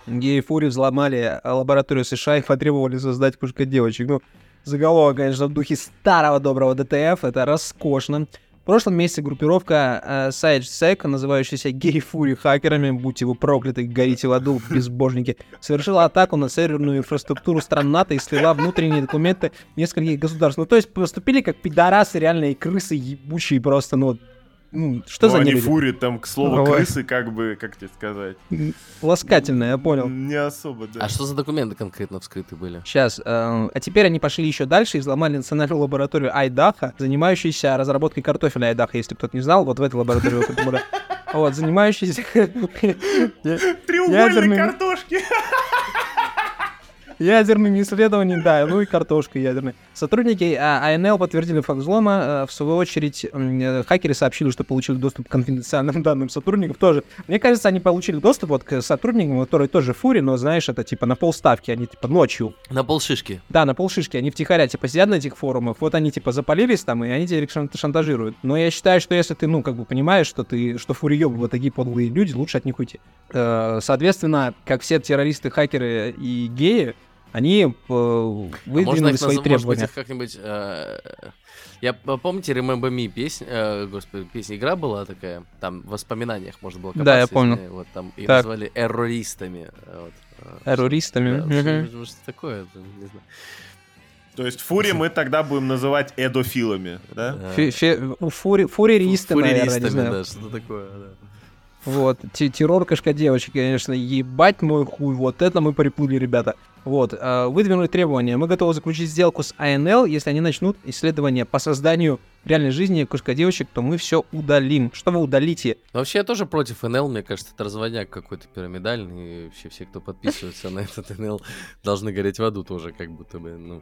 Геи Фури взломали лабораторию США и потребовали создать кружка девочек. Ну, заголовок, конечно, в духе старого доброго ДТФ, это роскошно. В прошлом месяце группировка э, SideSec, называющаяся Гей Фури хакерами, будьте вы прокляты, горите в аду, безбожники, совершила атаку на серверную инфраструктуру стран НАТО и слила внутренние документы нескольких государств. Ну, то есть поступили как пидорасы, реальные крысы ебучие просто, ну, ну, что Ну, за они нелюди? фури, там, к слову, Ой. крысы, как бы, как тебе сказать. Ласкательно, я понял. Не особо, да. А что за документы конкретно вскрыты были? Сейчас. а теперь они пошли еще дальше и взломали национальную лабораторию Айдаха, занимающуюся разработкой картофеля Айдаха, если кто-то не знал. Вот в этой лаборатории вот занимающийся Треугольник ядерный- картошки. Ядерными исследованиями, да, ну и картошка ядерная. Сотрудники а, АНЛ подтвердили факт взлома. а, В свою очередь, э, хакеры сообщили, что получили доступ к конфиденциальным данным сотрудников тоже. Мне кажется, они получили доступ вот к сотрудникам, которые тоже фури, но, знаешь, это типа на полставки, они типа ночью На полшишки. Да, на полшишки, они втихаря, типа, сидят на этих форумах, вот они, типа, запалились там, и они тебя шан- шантажируют. Но я считаю, что если ты, ну, как бы понимаешь, что ты, что фуриёбы вот такие подлые люди, лучше от них уйти. Э, Соответственно, как все террористы, хакеры и геи, они э, А можно выдвинули их свои назов- может быть, требования. их как-нибудь... э, Я помните Remember Me песня, э, господи, песня игра была такая, там в воспоминаниях можно было Да, я копаться, помню. если, Вот там и Так. назвали эррористами. э, Вот. э, Террористами. да, что- что такое, не знаю. То есть фури мы тогда будем называть эдофилами, да? Фе- фе- фури- Фуреристы, наверное, не знаю. да, что такое, да. Вот, те- террор кошка девочек, конечно, ебать мой хуй, вот это мы приплыли, ребята. Вот, э, выдвинули требования. Мы готовы заключить сделку с АНЛ, если они начнут исследования по созданию реальной жизни кошка девочек, то мы все удалим. Что вы удалите? Вообще я тоже против НЛ, мне кажется, это разводняк какой-то пирамидальный, и вообще все, кто подписывается на этот НЛ, должны гореть в аду тоже, как будто бы, ну...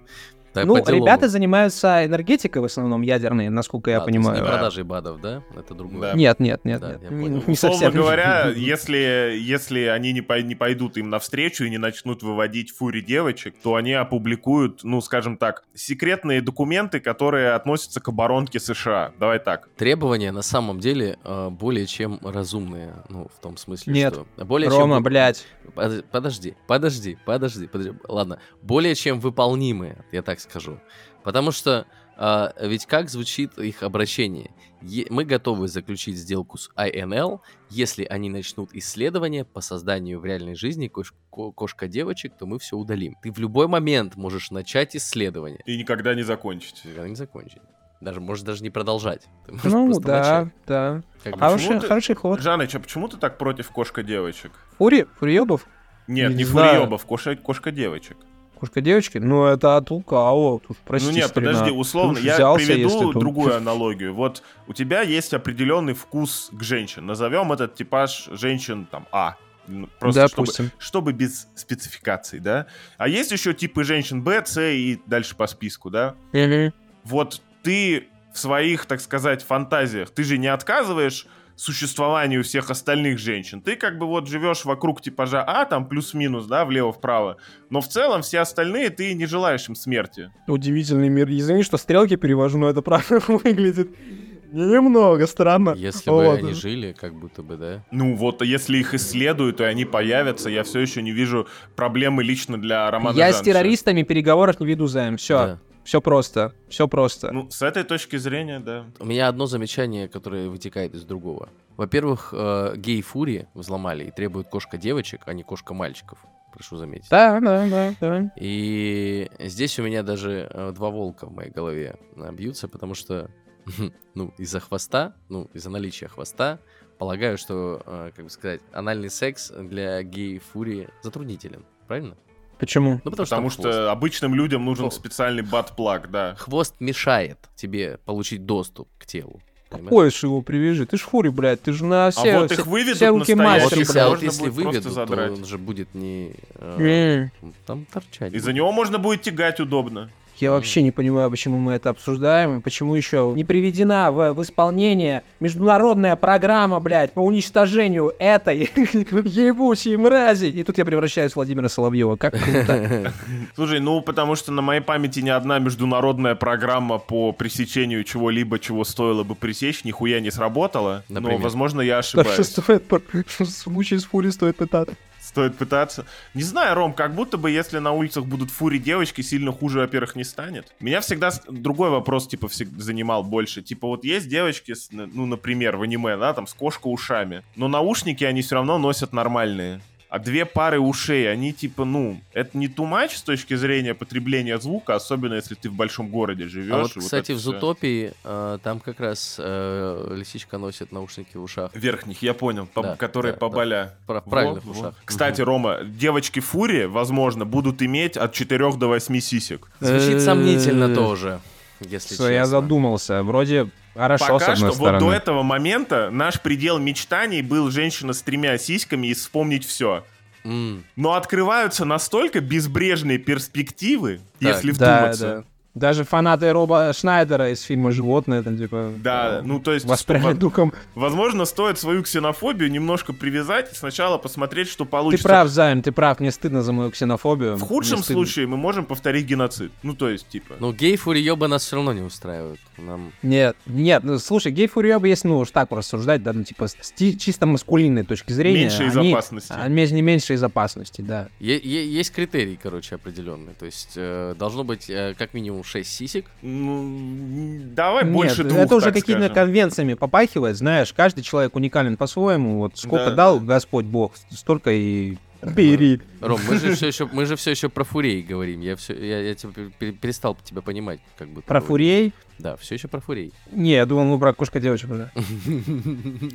так ну, ребята занимаются энергетикой в основном ядерной, насколько я А, то есть понимаю. не Да. продажей БАДов, да? Это другое. Да. Нет, нет, нет, Да, нет. Не- не Условно совсем. говоря, если, если они не, пой- не пойдут им навстречу и не начнут выводить фури девочек, то они опубликуют, ну, скажем так, секретные документы, которые относятся к оборонке США. Давай так. Требования на самом деле э, более чем разумные, ну, в том смысле, Нет. что... Более Рома, чем... блядь. Под- Подожди, подожди, подожди, подожди. Ладно, более чем выполнимые, я так скажу. Потому что а, ведь как звучит их обращение? Е- мы готовы заключить сделку с INL, если они начнут исследования по созданию в реальной жизни кош- ко- кошка-девочек, то мы все удалим. Ты в любой момент можешь начать исследование. И никогда не закончить. Никогда не закончить. Даже, можешь даже не продолжать. Ты можешь Ну, да, начать. да. Как А Хороший, почему ты- хороший ход. Жаныч, а почему ты так против кошка-девочек? Фури? Фуриёбов? Нет, Не не, знаю. фуриёбов, коша- кошка-девочек. Кошка-девочки? Ну, это от лукавого. Тут, прости, ну нет, старина. подожди, условно, уж я взялся, приведу другую аналогию. Вот у тебя есть определенный вкус к женщин. Назовем этот типаж женщин там А. Ну, Просто чтобы, Допустим. чтобы без спецификаций, да? А есть еще типы женщин Б, С и дальше по списку, да? Мгм. Вот ты в своих, так сказать, фантазиях, ты же не отказываешь существованию всех остальных женщин. Ты как бы вот живешь вокруг типажа А, там плюс-минус, да, влево-вправо. Но в целом все остальные ты не желаешь им смерти. Удивительный мир. Извини, что стрелки перевожу, но это правда выглядит немного странно. Если бы Вот. они жили, как будто бы, да? Ну вот, если их исследуют, и они появятся, я все еще не вижу проблемы лично для Романа Я с Жаныча. террористами переговоров не веду, Займ. Все, Да. Все просто. Все просто. Ну, с этой точки зрения, да. У меня одно замечание, которое вытекает из другого. Во-первых, э, гей-фури взломали и требуют кошка-девочек, а не кошка-мальчиков. Прошу заметить. Да, да, да, да. И здесь у меня даже э, два волка в моей голове э, бьются, потому что, ну, из-за хвоста, ну, из-за наличия хвоста, полагаю, что, э, как бы сказать, анальный секс для гей-фури затруднителен. Правильно? Почему? Ну, потому, Потому что, что хвост. обычным людям нужен Хвост. специальный бат-плаг, да. хвост мешает тебе получить доступ к телу. Поешь его привяжи. Ты ж фури, блядь. Ты же на все... а вот все- их выведут все руки Вот мастер, если, блядь. а вот можно если выведут, то он же будет не... э, там торчать. И за будет. него можно будет тягать удобно. Я вообще не понимаю, почему мы это обсуждаем, и почему еще не приведена в, в исполнение международная программа, блядь, по уничтожению этой ебучей мрази. И тут я превращаюсь в Владимира Соловьева. Как круто. Слушай, ну потому что на моей памяти ни одна международная программа по пресечению чего-либо, чего стоило бы пресечь, нихуя не сработала. Например? Но, возможно, я Так что ошибаюсь. стоит, пр- в случае с Фури стоит пытаться. Стоит пытаться. Не знаю, Ром, как будто бы если на улицах будут фури девочки, сильно хуже, во-первых, не станет. Меня всегда другой вопрос, типа, всег- занимал больше. Типа, вот есть девочки, с, ну, например, в аниме, да, там, с кошка-ушами. Но наушники они все равно носят нормальные. А две пары ушей, они типа, ну, это не too much с точки зрения потребления звука, особенно если ты в большом городе живешь. А вот, кстати, это в. Зутопии э, там как раз э, лисичка носит наушники в ушах. Верхних, я понял, по- Да, которые да, поболя. Во, правильно, в во. ушах. Кстати, Рома, девочки Фури, возможно, будут иметь от 4 до 8 сисек. Звучит Э, сомнительно тоже, если Всё, я честно. задумался. Вроде хорошо, с Пока одной что вот стороны. до этого момента наш предел мечтаний был женщина с тремя сиськами и вспомнить все. М, Но открываются настолько безбрежные перспективы, Так. если Да, вдуматься. да. Даже фанаты Роба Шнайдера из фильма «Животные», там, типа... Да, э, ну то есть, Воспряли во- духом. возможно, стоит свою ксенофобию немножко привязать и сначала посмотреть, что Ты получится. прав, Займ, ты прав, мне стыдно за мою ксенофобию. В худшем случае мы можем повторить геноцид. Ну, то есть, типа. Ну, гей-фуриёбы нас все равно не устраивают. Нам... Нет, нет, ну слушай, гей фурьёбы, если ну уж так рассуждать, да, ну типа с ти- чисто маскулинной точки зрения. меньше из они- опасности. а, ме- не меньше из опасности, да. Е- е- есть критерий, короче, определенный. То есть э, должно быть э, как минимум 6 сисек. Ну, давай Нет, больше двух, это уже какими-то конвенциями попахивает, знаешь, каждый человек уникален по-своему. Вот сколько Да. дал Господь Бог, столько и Бери. Ром, мы же все еще, мы же все еще про фурей говорим. Я все, я, я тебя пер- перестал тебя понимать, как бы. Про фурей? Да, все еще про фурей. Не, я думал, мы про кошка девочек уже.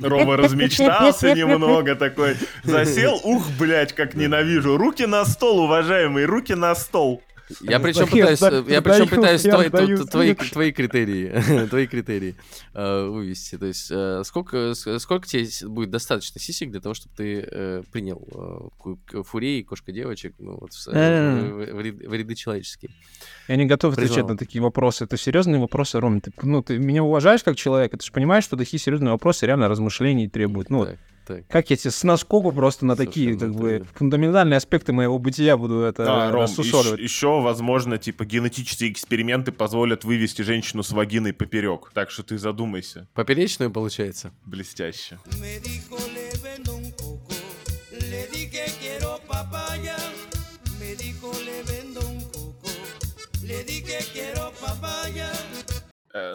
Рома размечтался немного такой. Засел, ух, блядь, как ненавижу. Руки на стол, уважаемые, руки на стол. Я причем Я пытаюсь, я причем пытаюсь твои, твои, критерии, твои критерии э, вывести. То есть э, сколько, сколько тебе будет достаточно сисек для того, чтобы ты э, принял э, фурей, кошка девочек, ну вот в, Э. ряды человеческие. Я не готов отвечать на такие вопросы. Это серьезные вопросы, Ром. Ты, ну, ты меня уважаешь как человека, ты же понимаешь, что такие серьезные вопросы реально размышлений требуют. Ну, Так, как я тебе с наскоку просто на такие, Совершенно как бы, фундаментальные аспекты моего бытия буду это Да, Ром, рассусоливать. еще, возможно, типа, генетические эксперименты позволят вывести женщину с вагиной поперек. Так что ты задумайся. Поперечную получается. Блестяще. Me dijo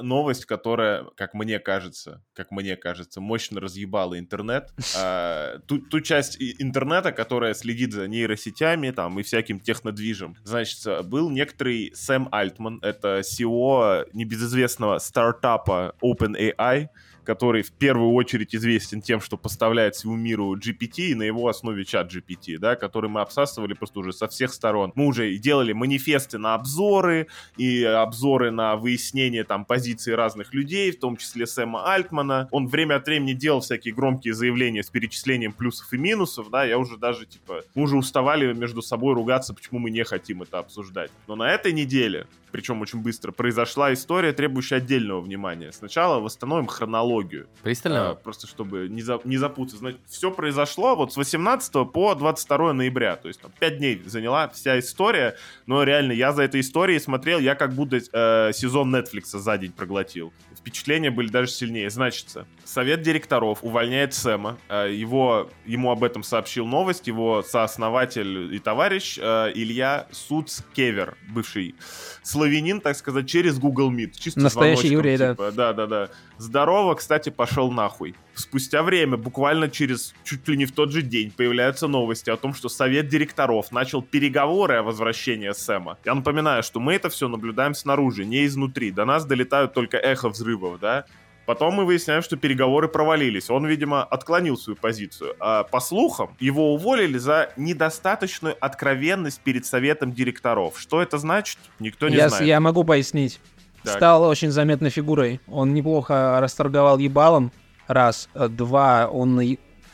новость, которая, как мне кажется, как мне кажется, мощно разъебала интернет. А, ту, ту часть интернета, которая следит за нейросетями там и всяким технодвижем. Значит, э, был некоторый Сэм Альтман, это CEO небезызвестного стартапа OpenAI, который в первую очередь известен тем, что поставляет всему миру GPT и на его основе чат GPT, да, который мы обсасывали просто уже со всех сторон. Мы уже и делали манифесты на обзоры, и обзоры на выяснение там позиций разных людей, в том числе Сэма Альтмана. Он время от времени делал всякие громкие заявления с перечислением плюсов и минусов, да, я уже даже, типа, мы уже уставали между собой ругаться, почему мы не хотим это обсуждать. Но на этой неделе, причем очень быстро, произошла история, требующая отдельного внимания. Сначала восстановим хронологию. Пристально. А, просто чтобы не, за- не запутаться. Значит, все произошло вот с 18 по 22 ноября. То есть там 5 дней заняла вся история. Но реально, я за этой историей смотрел, я как будто э, сезон Netflix за день проглотил. Впечатления были даже сильнее. Значит, совет директоров увольняет Сэма. Э, его, ему об этом сообщил новость. Его сооснователь и товарищ э, Илья Суцкевер, бывший славянин, так сказать, через Google Meet. Чисто Настоящий еврей, да. типа, да, да, да. Здорово, кстати, пошел нахуй. Спустя время, буквально через чуть ли не в тот же день, появляются новости о том, что совет директоров начал переговоры о возвращении Сэма. Я напоминаю, что мы это все наблюдаем снаружи, не изнутри. До нас долетают только эхо взрывов, да? Потом мы выясняем, что переговоры провалились. Он, видимо, отклонил свою позицию. А по слухам, его уволили за недостаточную откровенность перед советом директоров. Что это значит, никто не я, знает. я могу пояснить. Так. Стал очень заметной фигурой. Он неплохо расторговал ебалом. Раз. Э, Два. Он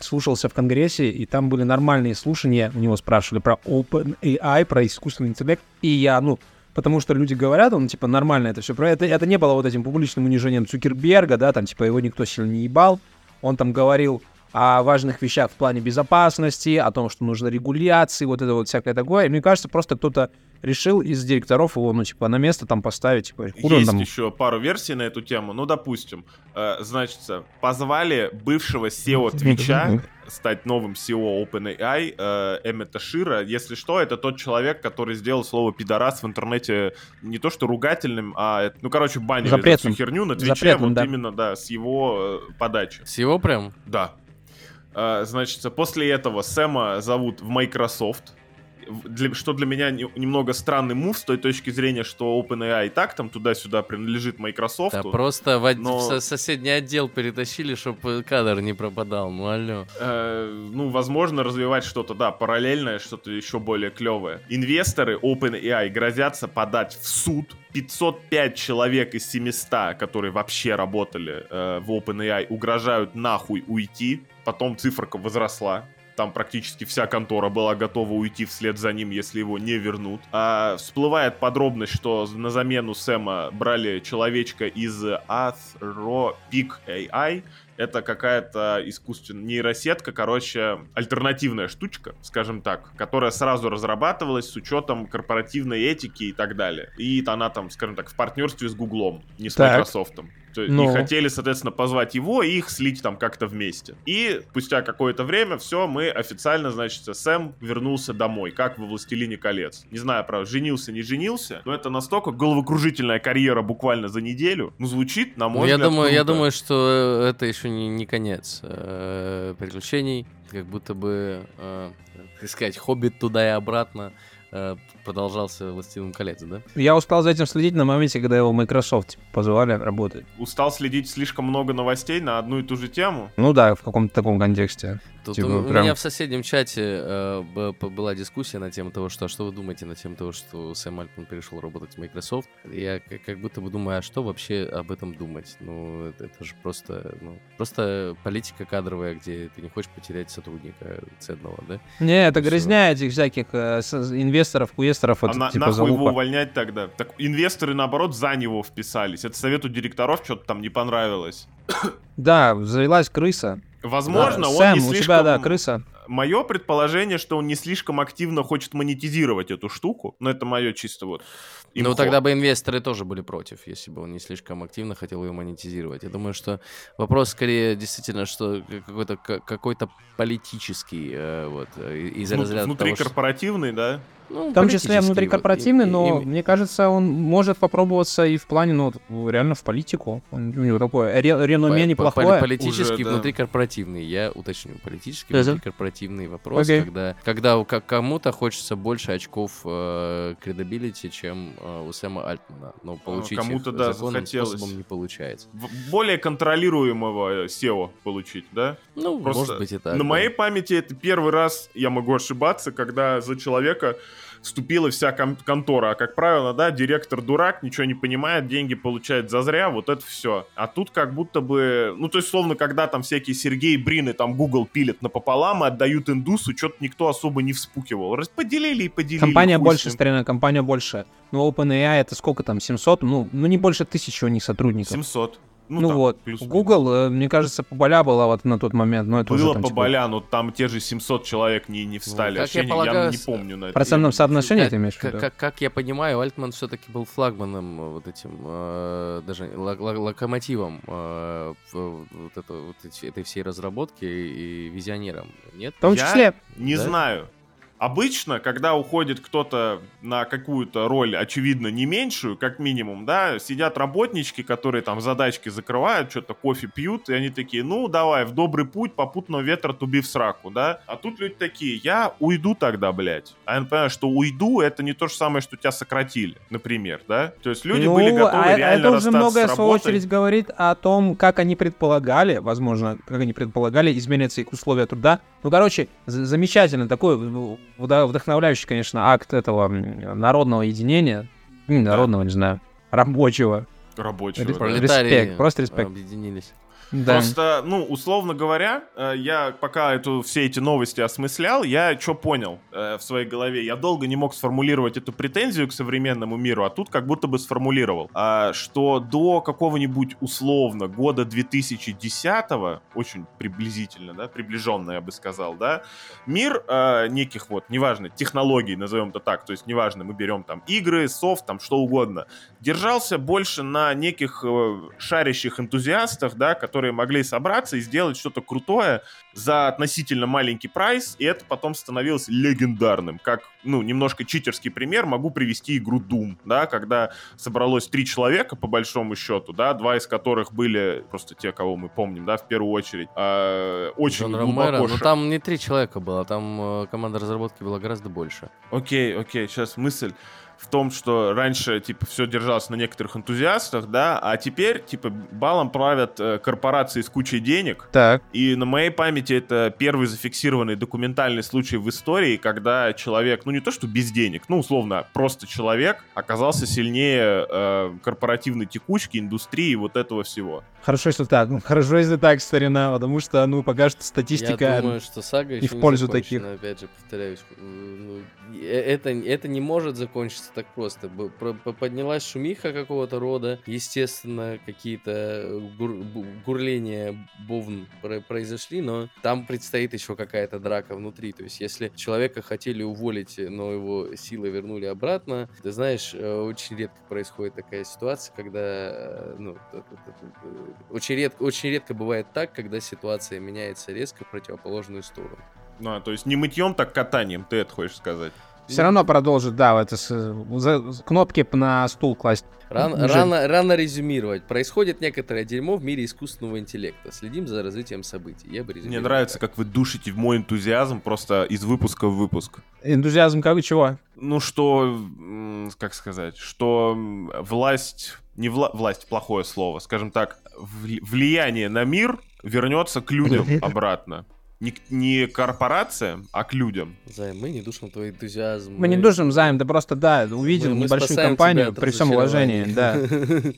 слушался в Конгрессе, и там были нормальные слушания. У него спрашивали про OpenAI, про искусственный интеллект. И я, ну, потому что люди говорят, он, типа, нормально это все. Это, это не было вот этим публичным унижением Цукерберга, да, там, типа, его никто сильно не ебал. Он там говорил о важных вещах в плане безопасности, о том, что нужно регуляции, вот это вот всякое такое. И мне кажется, просто кто-то решил из директоров его, ну, типа, на место там поставить, типа, Есть там... еще пару версий на эту тему. Ну, допустим, э, значит, позвали бывшего SEO Твича стать новым SEO OpenAI э, Эммета Шира. Если что, это тот человек, который сделал слово «пидорас» в интернете не то что ругательным, а, ну, короче, банили за Запретным. всю херню на Твиче, Запретным, вот да. именно, да, с его э, подачи. С его прям? Да. А, Значит, после этого Сэма зовут в Microsoft. Для, что для меня не- немного странный мув с той точки зрения, что OpenAI и так там туда-сюда принадлежит Microsoft. Да просто в, но- в со- соседний отдел перетащили, чтобы кадр не пропадал. Ну алло. Э, ну, возможно, развивать что-то, да, параллельное, что-то еще более клевое. Инвесторы OpenAI грозятся подать в суд 505 человек из 700, которые вообще работали э, в OpenAI, угрожают нахуй уйти. Потом циферка возросла. Там практически вся контора была готова уйти вслед за ним, если его не вернут. А всплывает подробность, что на замену Сэма брали человечка из Athropic AI. Это какая-то искусственная нейросетка, короче, альтернативная штучка, скажем так, которая сразу разрабатывалась с учетом корпоративной этики и так далее. И она там, скажем так, в партнерстве с Гуглом, не с Так. Microsoft. Ну. И хотели, соответственно, позвать его и их слить там как-то вместе. И спустя какое-то время все, мы официально, значит, Сэм вернулся домой, как во «Властелине колец». Не знаю, правда, женился, не женился, но это настолько головокружительная карьера буквально за неделю. Ну, звучит, на Ну, мой я взгляд, думаю, я круто. думаю, что это еще не, не конец э, приключений. Как будто бы, э, как сказать, хоббит туда и обратно э, продолжался «Властелин колец», да? Я успел за этим следить на моменте, когда его Microsoft типа, позвали работать. Устал следить слишком много новостей на одну и ту же тему. Ну да, в каком-то таком контексте. Тут Типа, у, у прям- меня в соседнем чате э, была дискуссия на тему того, что а что вы думаете на тему того, что Сэм Альтман перешел работать в Microsoft. Я как будто бы думаю, а что вообще об этом думать? Ну, это, это же просто, ну, просто политика кадровая, где ты не хочешь потерять сотрудника ценного, да? Не, это грязня этих всяких э, инвесторов, куесторов, а это на- типа нахуй его увольнять тогда? Так инвесторы, наоборот, за него вписались. Это совету директоров что-то там не понравилось. Да, завелась крыса. Возможно, Да, он Сэм, не у слишком... тебя, да, крыса. Мое предположение, что он не слишком активно хочет монетизировать эту штуку. Но это мое чисто вот... Ну, имхо. тогда бы инвесторы тоже были против, если бы он не слишком активно хотел ее монетизировать. Я думаю, что вопрос скорее действительно, что какой-то к- какой-то политический, э, вот, э, из Вну- разряда Внутри того, что- корпоративный, да? Ну, В том числе внутрикорпоративный, вот, и- но и- мне кажется, он может попробоваться и в плане, ну, реально в политику. Он, у него такое ре- реноме По- неплохое. по- Политический, Уже, да. внутрикорпоративный. Я уточню. Политический, Да-да. внутрикорпоративный вопрос, Окей. когда, когда у ка- кому-то хочется больше очков э, credibility, чем э, у Сэма Альтмана. Но получить кому-то, их да, законным захотелось. способом не получается. В- Более контролируемого SEO получить, да? Ну, Просто может быть и так. На да. моей памяти это первый раз, я могу ошибаться, когда за человека вступила вся кон- контора. А как правило, да, директор дурак, ничего не понимает, деньги получает зазря, вот это все. А тут как будто бы, ну то есть словно когда там всякие Сергей Брины там Google пилят напополам и отдают индусу, что-то никто особо не вспукивал. Расподелили и поделили. Компания больше, старина, компания больше. Ну, OpenAI это сколько там, 700? Ну, ну не больше тысячи у них сотрудников. 700. Ну, Ну, там, вот, плюс-минус. Google, э, мне кажется, поболя была вот на тот момент, но это уже Было там, по типа, Боляну, там те же 700 человек не, не встали. как я не- полагаю, не с- помню. На в это. процентном Я- соотношении Как- ты имеешь в как, виду? как- как я понимаю, Альтман все-таки был флагманом э, вот этим, э, даже ло- ло- локомотивом э, вот, это- вот эти- этой всей разработки и визионером. Нет? В том Я- числе, Не Да? знаю. Обычно, когда уходит кто-то на какую-то роль, очевидно, не меньшую, как минимум, да, сидят работнички, которые там задачки закрывают, что-то кофе пьют, и они такие, ну, давай, в добрый путь, попутного ветра туби в сраку, да. А тут люди такие, я уйду тогда, блядь. А я понимаю, что уйду, это не то же самое, что тебя сократили, например, да. То есть люди ну, были готовы а, реально это уже многое, в свою очередь, говорит о том, как они предполагали, возможно, как они предполагали, изменятся их условия труда. Ну, короче, замечательно такой вдохновляющий, конечно, акт этого народного единения. Народного, не знаю, рабочего. Рабочего. Респект, просто респект. Объединились. Да. Просто, ну, условно говоря, э, я пока эту, все эти новости осмыслял, я что понял э, в своей голове? Я долго не мог сформулировать эту претензию к современному миру, а тут как будто бы сформулировал, А, что до какого-нибудь условно года 2010 очень приблизительно, да, приближенно, я бы сказал, да, мир э, неких вот, неважно, технологий, назовем это так, то есть неважно, мы берем там игры, софт, там что угодно, держался больше на неких шарящих энтузиастах, да, которые могли собраться и сделать что-то крутое за относительно маленький прайс, и это потом становилось легендарным. Как, ну, немножко читерский пример, могу привести игру Doom, да, когда собралось три человека, по большому счету, да, два из которых были просто те, кого мы помним, да, в первую очередь, э, очень Джон глубоко... Ромеро. Ну там не три человека было, там э, команда разработки была гораздо больше. Окей, окей, сейчас мысль в том, что раньше, типа, все держалось на некоторых энтузиастах, да, а теперь, типа, балом правят э, корпорации с кучей денег, Так. и на моей памяти это первый зафиксированный документальный случай в истории, когда человек, ну не то что без денег, ну условно просто человек оказался сильнее э, корпоративной текучки, индустрии и вот этого всего. Хорошо, если так. Ну, Хорошо, если так, старина, потому что, ну, пока что статистика... Я думаю, что сага и в пользу таких. Опять же, повторяюсь, э, ну, э, это, это не может закончиться так просто. Поднялась шумиха какого-то рода, естественно, какие-то гур- бу- гурления бовн про- произошли, но там предстоит еще какая-то драка внутри. То есть, если человека хотели уволить, но его силы вернули обратно, ты знаешь, э, очень редко происходит такая ситуация, когда, э, ну, очень редко, очень редко бывает так, когда ситуация меняется резко в противоположную сторону. Ну, а, то есть не мытьем, так катанием, ты это хочешь сказать? Все равно продолжит, да, это с, за- с- кнопки на стул класть. Ран- рано, рано резюмировать. Происходит некоторое дерьмо в мире искусственного интеллекта. Следим за развитием событий. Я бы Мне нравится, так. как вы душите в мой энтузиазм просто из выпуска в выпуск. Энтузиазм как чего? Ну что, как сказать, что власть, не вла- власть плохое слово, скажем так, вли- влияние на мир вернется к людям обратно. Не, к- не корпорациям, а к людям. Зай, мы не душим твой энтузиазм. Мы не душим займ, да просто, да, увидел мы- мы небольшую компанию, при всем уважении, да.